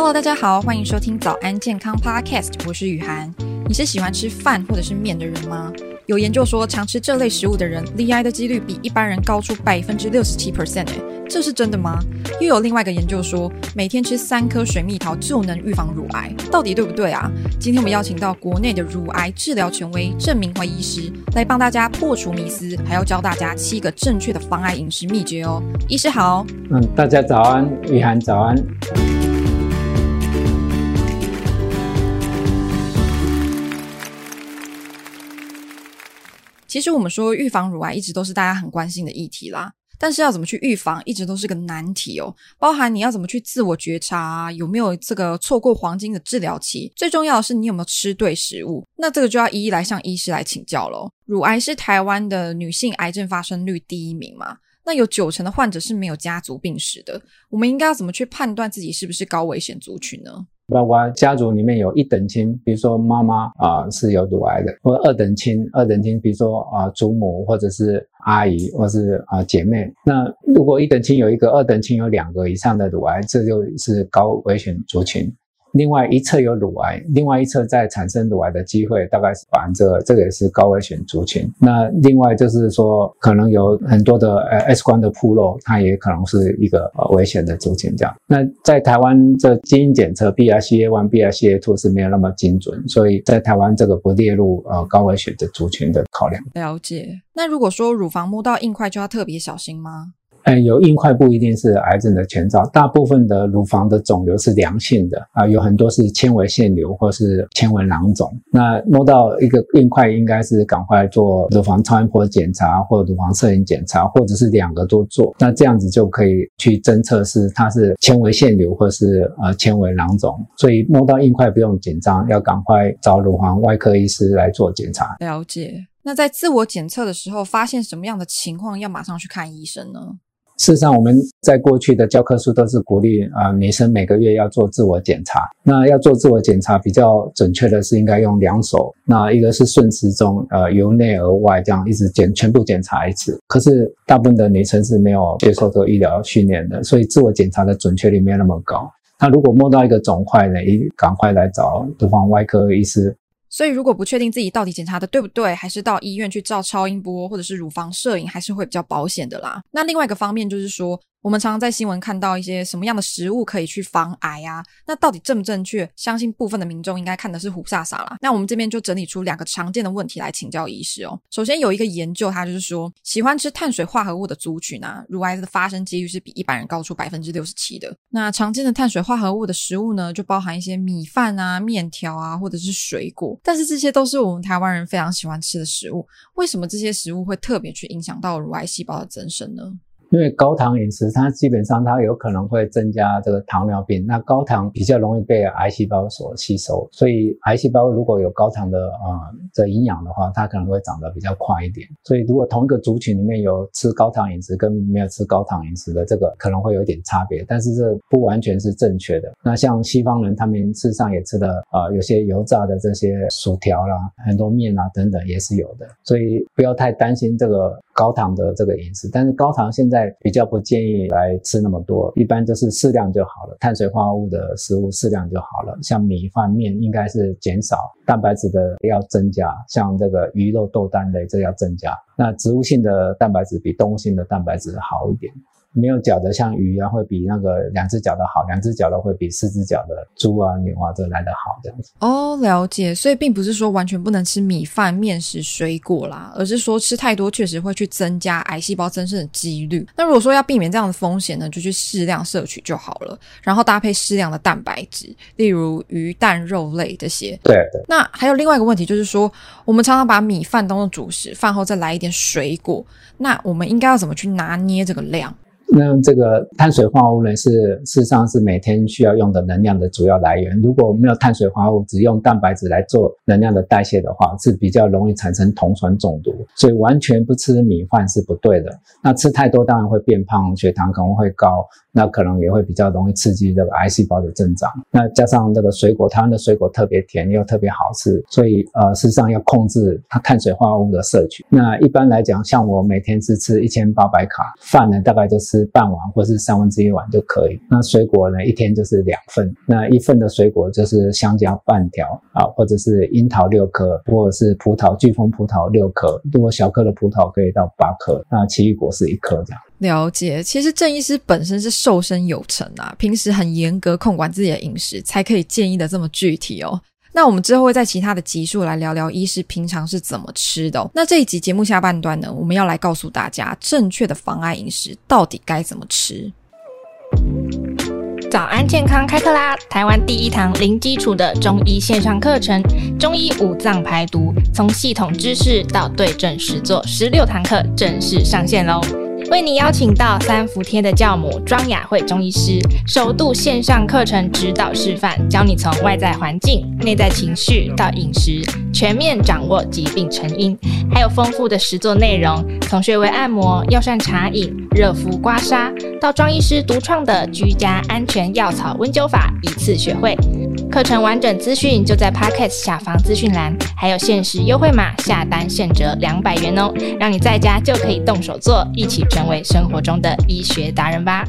Hello，大家好，欢迎收听早安健康 Podcast，我是雨涵。你是喜欢吃饭或者是面的人吗？有研究说，常吃这类食物的人，罹癌的几率比一般人高出百分之六十七 percent，诶，这是真的吗？又有另外一个研究说，每天吃三颗水蜜桃就能预防乳癌，到底对不对啊？今天我们邀请到国内的乳癌治疗权威郑明辉医师来帮大家破除迷思，还要教大家七个正确的防癌饮食秘诀哦。医师好，嗯，大家早安，雨涵早安。其实我们说预防乳癌一直都是大家很关心的议题啦，但是要怎么去预防，一直都是个难题哦。包含你要怎么去自我觉察，有没有这个错过黄金的治疗期？最重要的是你有没有吃对食物。那这个就要一一来向医师来请教喽。乳癌是台湾的女性癌症发生率第一名嘛？那有九成的患者是没有家族病史的，我们应该要怎么去判断自己是不是高危险族群呢？包括家族里面有一等亲，比如说妈妈啊、是有乳癌的，或二等亲，二等亲，比如说啊、祖母或者是阿姨或是啊、姐妹。那如果一等亲有一个，二等亲有两个以上的乳癌，这就是高危险族群。另外一侧有乳癌，另外一侧再产生乳癌的机会大概是百分之二，这个也是高危险族群。那另外就是说，可能有很多的呃 X 光的铺露，它也可能是一个呃危险的族群。这样，那在台湾这基因检测 BRCA1、BRCA2 是没有那么精准，所以在台湾这个不列入呃高危险的族群的考量。了解。那如果说乳房摸到硬块，就要特别小心吗？哎，有硬块不一定是癌症的前兆，大部分的乳房的肿瘤是良性的啊，有很多是纤维腺瘤或是纤维囊肿。那摸到一个硬块，应该是赶快做乳房超音波检查，或乳房摄影检查，或者是两个都做。那这样子就可以去侦测是它是纤维腺瘤或是呃纤维囊肿。所以摸到硬块不用紧张，要赶快找乳房外科医师来做检查。了解。那在自我检测的时候，发现什么样的情况要马上去看医生呢？事实上，我们在过去的教科书都是鼓励啊，女生每个月要做自我检查。那要做自我检查比较准确的是应该用两手，那一个是顺时钟，呃，由内而外这样一直检全部检查一次。可是大部分的女生是没有接受这个医疗训练的，所以自我检查的准确率没有那么高。那如果摸到一个肿块呢，一赶快来找东方外科医师。所以，如果不确定自己到底检查的对不对，还是到医院去照超音波或者是乳房摄影，还是会比较保险的啦。那另外一个方面就是说，我们常常在新闻看到一些什么样的食物可以去防癌啊？那到底正不正确？相信部分的民众应该看的是虎煞煞啦。那我们这边就整理出两个常见的问题来请教医师哦。首先有一个研究，它就是说，喜欢吃碳水化合物的族群啊，乳癌的发生几率是比一般人高出百分之六十七的。那常见的碳水化合物的食物呢，就包含一些米饭啊、面条啊，或者是水果。但是这些都是我们台湾人非常喜欢吃的食物，为什么这些食物会特别去影响到乳癌细胞的增生呢？因为高糖饮食，它基本上它有可能会增加这个糖尿病。那高糖比较容易被癌细胞所吸收，所以癌细胞如果有高糖的啊这营养的话，它可能会长得比较快一点。所以如果同一个族群里面有吃高糖饮食跟没有吃高糖饮食的，这个可能会有点差别，但是这不完全是正确的。那像西方人，他们事实上也吃的啊有些油炸的这些薯条啦，很多面啊等等也是有的，所以不要太担心这个。高糖的这个饮食，但是高糖现在比较不建议来吃那么多，一般就是适量就好了。碳水化合物的食物适量就好了，像米饭面应该是减少，蛋白质的要增加，像这个鱼肉豆蛋类这要增加。那植物性的蛋白质比动物性的蛋白质好一点。没有脚的，像鱼啊，会比那个两只脚的好；两只脚的会比四只脚的猪啊、牛啊，这来得好这样子。哦，了解。所以并不是说完全不能吃米饭、面食、水果啦，而是说吃太多确实会去增加癌细胞增生的几率。那如果说要避免这样的风险呢，就去适量摄取就好了，然后搭配适量的蛋白质，例如鱼、蛋、肉类这些。对对。那还有另外一个问题就是说，我们常常把米饭当做主食，饭后再来一点水果，那我们应该要怎么去拿捏这个量？那这个碳水化合物呢，是事实上是每天需要用的能量的主要来源。如果没有碳水化合物，只用蛋白质来做能量的代谢的话，是比较容易产生酮酸中毒。所以完全不吃米饭是不对的。那吃太多当然会变胖，血糖可能会高。那可能也会比较容易刺激这个癌细胞的增长。那加上这个水果，台湾的水果特别甜又特别好吃，所以呃，事实上要控制它碳水化合物的摄取。那一般来讲，像我每天是吃一千八百卡，饭呢大概就吃半碗或是三分之一碗就可以。那水果呢，一天就是两份，那一份的水果就是香蕉半条啊，或者是樱桃六颗，或者是葡萄巨峰葡萄六颗，如果小颗的葡萄可以到八颗，那奇异果是一颗这样。了解，其实郑医师本身是瘦身有成啊，平时很严格控管自己的饮食，才可以建议的这么具体哦。那我们之后会在其他的集数来聊聊医师平常是怎么吃的。那这一集节目下半段呢，我们要来告诉大家正确的防癌饮食到底该怎么吃。早安健康开课啦！台湾第一堂零基础的中医线上课程——中医五脏排毒，从系统知识到对症实作，十六堂课正式上线喽！为你邀请到三伏天的教母庄雅慧中医师，首度线上课程指导示范，教你从外在环境、内在情绪到饮食，全面掌握疾病成因，还有丰富的实作内容，从穴位按摩、药膳茶饮、热敷刮痧，到庄医师独创的居家安全药草温灸法，一次学会。课程完整资讯就在 Podcast 下方资讯栏，还有限时优惠码，下单现折两百元哦，让你在家就可以动手做，一起成为生活中的医学达人吧。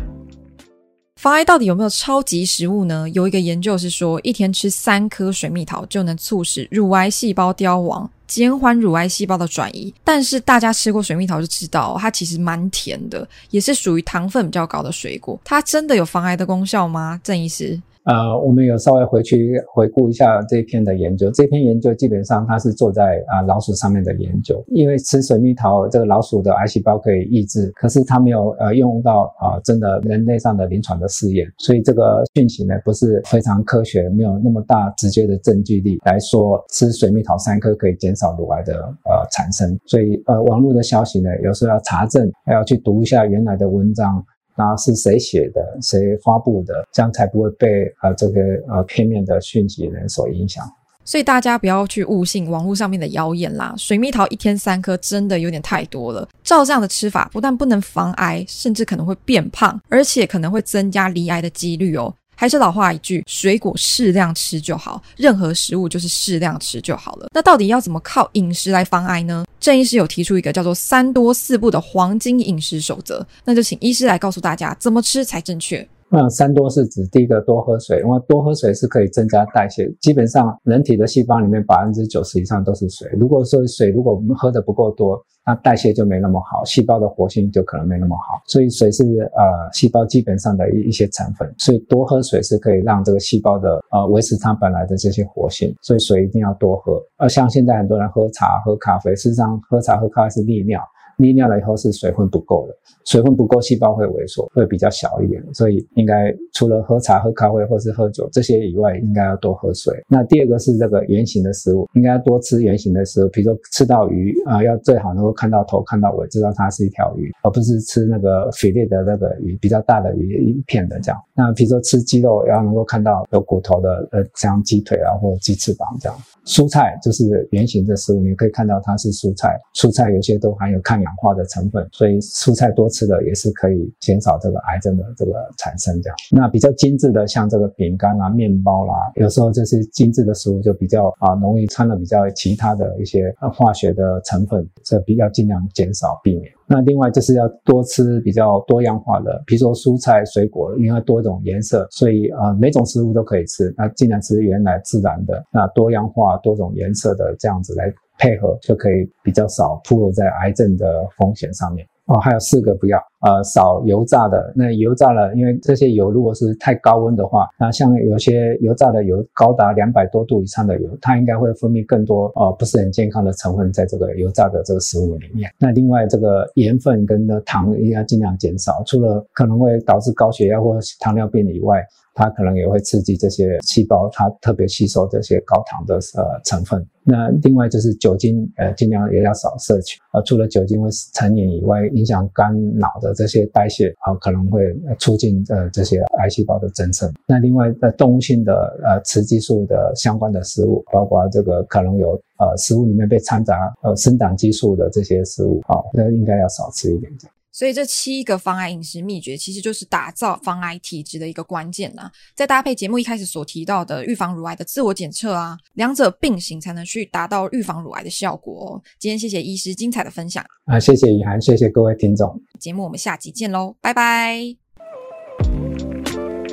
防癌到底有没有超级食物呢？有一个研究是说，一天吃三颗水蜜桃就能促使乳癌细胞凋亡，减缓乳癌细胞的转移。但是大家吃过水蜜桃就知道，它其实蛮甜的，也是属于糖分比较高的水果。它真的有防癌的功效吗？郑医师？呃，我们有稍微回去回顾一下这篇的研究。这篇研究基本上它是做在啊、老鼠上面的研究，因为吃水蜜桃这个老鼠的癌细胞可以抑制，可是它没有呃用到啊、真的人类上的临床的试验，所以这个讯息呢不是非常科学，没有那么大直接的证据力来说吃水蜜桃三颗可以减少乳癌的呃产生。所以呃网络的消息呢有时候要查证，还要去读一下原来的文章。那是谁写的？谁发布的？这样才不会被呃这个呃片面的讯息人所影响。所以大家不要去误信网络上面的谣言啦。水蜜桃一天三颗真的有点太多了。照这样的吃法，不但不能防癌，甚至可能会变胖，而且可能会增加罹癌的几率哦。还是老话一句，水果适量吃就好，任何食物就是适量吃就好了。那到底要怎么靠饮食来防癌呢？郑医师有提出一个叫做“三多四不”的黄金饮食守则，那就请医师来告诉大家怎么吃才正确。那三多是指第一个多喝水，因为多喝水是可以增加代谢。基本上人体的细胞里面百分之九十以上都是水。如果说水如果我们喝的不够多，那代谢就没那么好，细胞的活性就可能没那么好。所以水是呃细胞基本上的一一些成分，所以多喝水是可以让这个细胞的呃维持它本来的这些活性。所以水一定要多喝。而像现在很多人喝茶喝咖啡，事实上喝茶喝咖啡是利尿。利尿了以后是水分不够的，水分不够，细胞会萎缩，会比较小一点。所以应该除了喝茶、喝咖啡或是喝酒这些以外，应该要多喝水。那第二个是这个圆形的食物，应该要多吃圆形的食物，比如说吃到鱼啊、要最好能够看到头、看到尾，知道它是一条鱼，而不是吃那个肥烈的那个鱼，比较大的鱼一片的这样。那比如说吃鸡肉，要能够看到有骨头的，呃，像鸡腿啊或者鸡翅膀这样。蔬菜就是圆形的食物，你可以看到它是蔬菜，蔬菜有些都含有抗氧氧化的成分，所以蔬菜多吃的也是可以减少这个癌症的这个产生。这样，那比较精致的像这个饼干啊、面包啦、有时候这些精致的食物就比较啊容易掺了比较其他的一些化学的成分，这比较尽量减少避免。那另外就是要多吃比较多样化的，比如说蔬菜、水果，因为多种颜色，所以啊、呃、每种食物都可以吃。那尽量吃原来自然的，那多样化、多种颜色的这样子来配合，就可以比较少暴露在癌症的风险上面。哦，还有四个不要，呃，少油炸的。那油炸了，因为这些油如果是太高温的话，那像有些油炸的油高达两百多度以上的油，它应该会分泌更多呃不是很健康的成分在这个油炸的这个食物里面。那另外这个盐分跟的糖一定要尽量减少，除了可能会导致高血压或糖尿病以外。它可能也会刺激这些细胞，它特别吸收这些高糖的呃成分。那另外就是酒精，呃，尽量也要少摄取。呃，除了酒精会成瘾以外，影响肝脑的这些代谢，啊、呃，可能会促进呃这些癌细胞的增生。那另外，在动物性的呃雌激素的相关的食物，包括这个可能有呃食物里面被掺杂呃生长激素的这些食物，啊、呃，那应该要少吃一点。所以这七个防癌饮食秘诀，其实就是打造防癌体质的一个关键呐。再搭配节目一开始所提到的预防乳癌的自我检测啊，两者并行才能去达到预防乳癌的效果哦。今天谢谢医师精彩的分享啊，谢谢雨涵，谢谢各位听众。节目我们下集见喽，拜拜。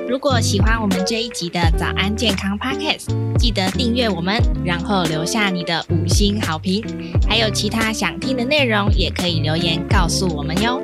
如果喜欢我们这一集的早安健康 Podcast，记得订阅我们，然后留下你的五星好评。还有其他想听的内容，也可以留言告诉我们哟。